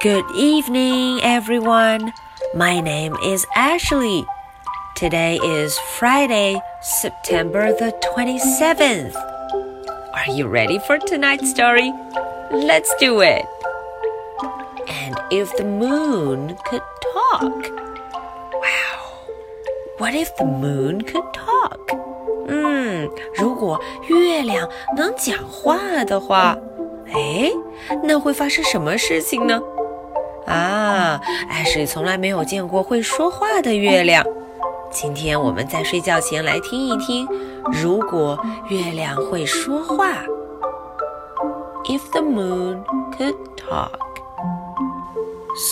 Good evening, everyone. My name is Ashley. Today is Friday, September the 27th. Are you ready for tonight's story? Let's do it. And if the moon could talk. Wow. What if the moon could talk? 嗯，如果月亮能讲话的话，哎，那会发生什么事情呢？ 啊，艾水从来没有见过会说话的月亮。今天我们在睡觉前来听一听，如果月亮会说话。If the moon could talk.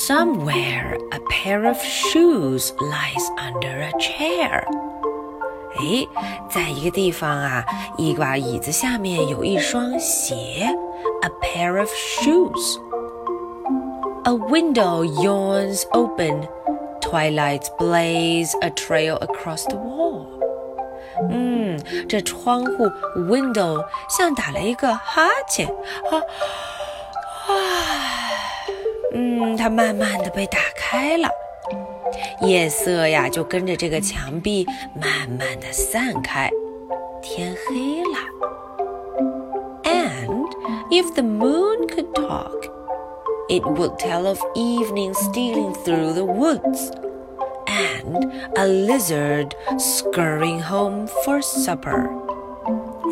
Somewhere a pair of shoes lies under a chair. 哎，在一个地方啊，一把椅子下面有一双鞋，a pair of shoes。A window yawns open, twilight blaze a trail across the wall. 嗯，这窗户 window 像打了一个哈欠，啊啊，嗯，它慢慢的被打开了，夜色呀就跟着这个墙壁慢慢的散开，天黑了。And if the moon could talk. It would tell of evening stealing through the woods and a lizard scurrying home for supper.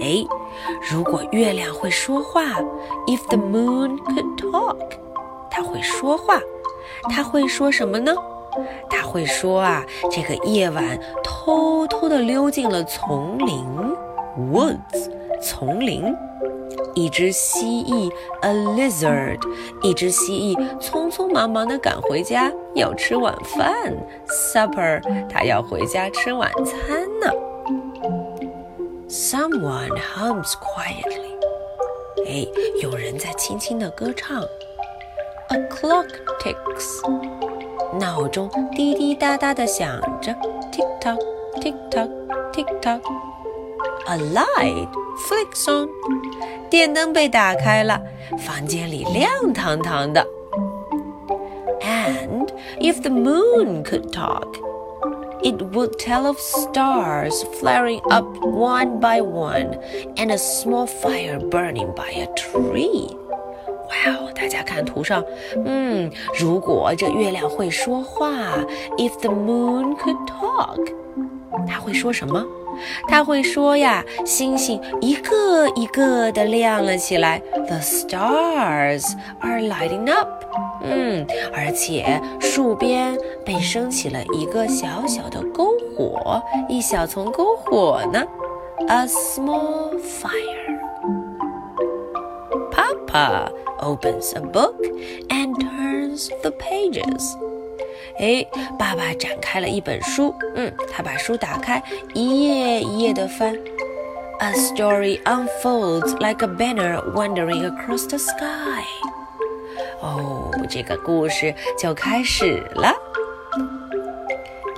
哎，如果月亮会说话，If the moon could talk，它会说话，它会说什么呢？它会说啊，这个夜晚偷偷地溜进了丛林，woods，丛林。 一只蜥蜴，a lizard，一只蜥蜴匆匆忙忙地赶回家要吃晚饭，supper，它要回家吃晚餐呢。Someone hums quietly，哎，有人在轻轻地歌唱。A clock ticks，闹钟滴滴答答地响着，tick tock，tick tock，tick tock。A light flicks on， 电灯被打开了，房间里亮堂堂的。And if the moon could talk, it would tell of stars flaring up one by one and a small fire burning by a tree. 哇哦！大家看图上，嗯，如果这月亮会说话，If the moon could talk， 它会说什么？他会说呀，星星一个一个的亮了起来，The stars are lighting up。嗯，而且树边被升起了一个小小的篝火，一小丛篝火呢，a small fire。Papa opens a book and turns the pages. 哎，爸爸展开了一本书，嗯，他把书打开，一页一页的翻。A story unfolds like a banner wandering across the sky。哦，这个故事就开始了。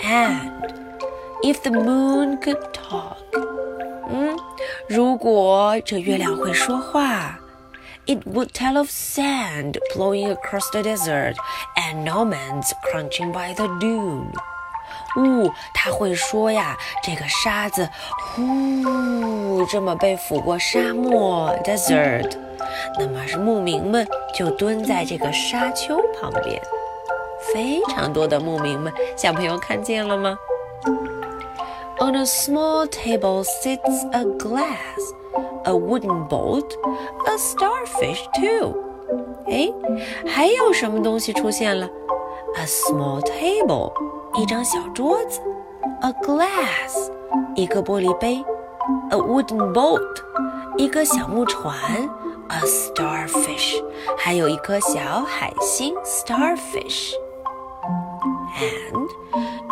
And if the moon could talk，嗯，如果这月亮会说话。It would tell of sand blowing across the desert and nomads crunching by the dune. 呜，他会说呀，这个沙子呼这么被抚过沙漠 desert，那么是牧民们就蹲在这个沙丘旁边，非常多的牧民们，小朋友看见了吗 ？On a small table sits a glass a wooden boat, a starfish too. 哎，还有什么东西出现了？A small table，一张小桌子；a glass，一个玻璃杯；a wooden boat，一个小木船；a starfish，还有一颗小海星 starfish。And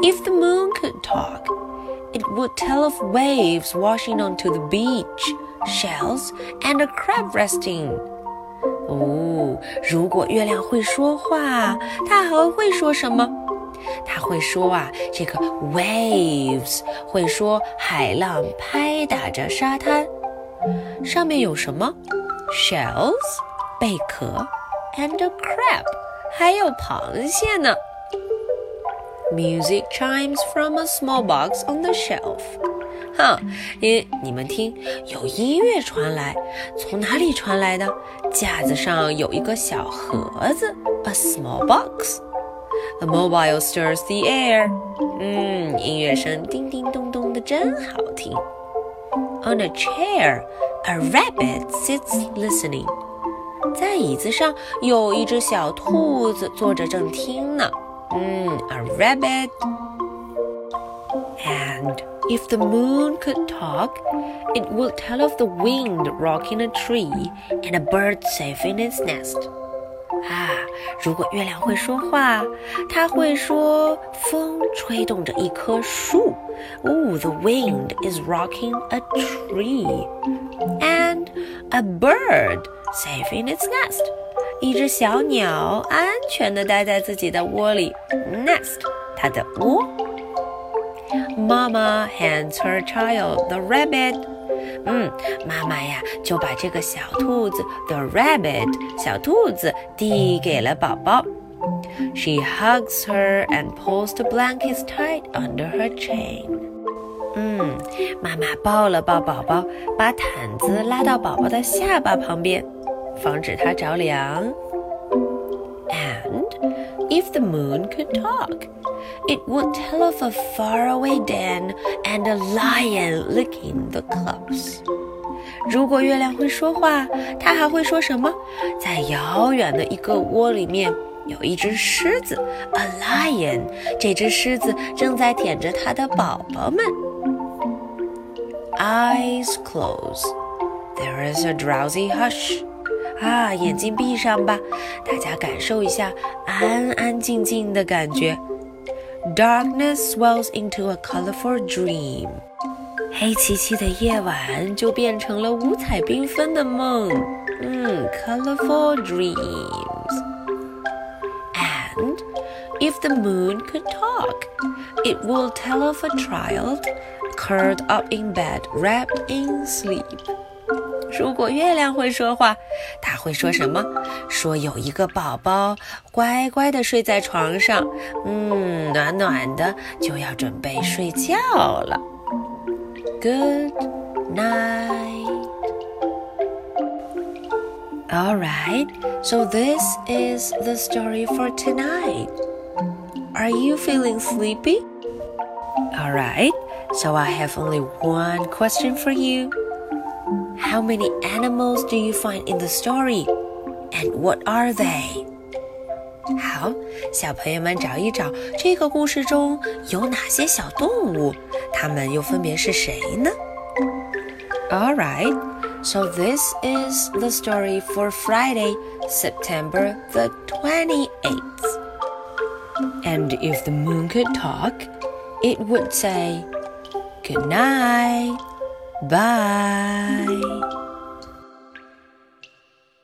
if the moon could talk, It would tell of waves washing onto the beach shells and a crab resting. 哦，如果月亮会说话，它还会说什么？它会说啊，这个 waves 会说海浪拍打着沙滩，上面有什么？shells 贝壳，and a crab 还有螃蟹呢。Music chimes from a small box on the shelf. 哈，你你们听，有音乐传来，从哪里传来的？架子上有一个小盒子，a small box。A mobile stirs the air。嗯，音乐声叮叮咚咚的，真好听。On a chair, a rabbit sits listening。在椅子上有一只小兔子坐着正听呢。嗯，a rabbit。And if the moon could talk, it would tell of the wind rocking a tree and a bird safe in its nest. 啊，如果月亮会说话，它会说风吹动着一棵树。Ooh, the wind is rocking a tree, and a bird safe in its nest. 一只小鸟安全地待在自己的窝里，nest，它的窝。Mama hands her child the rabbit. 嗯，妈妈呀就把这个小兔子 the rabbit 小兔子递给了宝宝。She hugs her and pulls the blankets tight under her chin. 嗯，妈妈抱了抱宝宝，把毯子拉到宝宝的下巴旁边，防止它着凉。And if the moon could talk, it would tell of a faraway den and a lion licking the cups. 如果月亮会说话，它还会说什么？在遥远的一个窝里面，有一只狮子，a lion。这只狮子正在舔着它的宝宝们。Eyes close. There is a drowsy hush. 啊，眼睛闭上吧，大家感受一下安安静静的感觉。Darkness swells into a colorful dream。黑漆漆的夜晚就变成了五彩缤纷的梦。嗯，colorful dreams。And if the moon could talk, it will tell of a child curled up in bed, wrapped in sleep. 如果月亮会说话，它会说什么？说有一个宝宝乖乖的睡在床上，嗯，暖暖的，就要准备睡觉了。Good night. All right, so this is the story for tonight. Are you feeling sleepy? All right, so I have only one question for you. How many animals do you find in the story? And what are they? 好，小朋友们找一找这个故事中有哪些小动物，它们又分别是谁呢？All right, so this is the story for Friday, September the 28th. And if the moon could talk, it would say, Good night. Bye.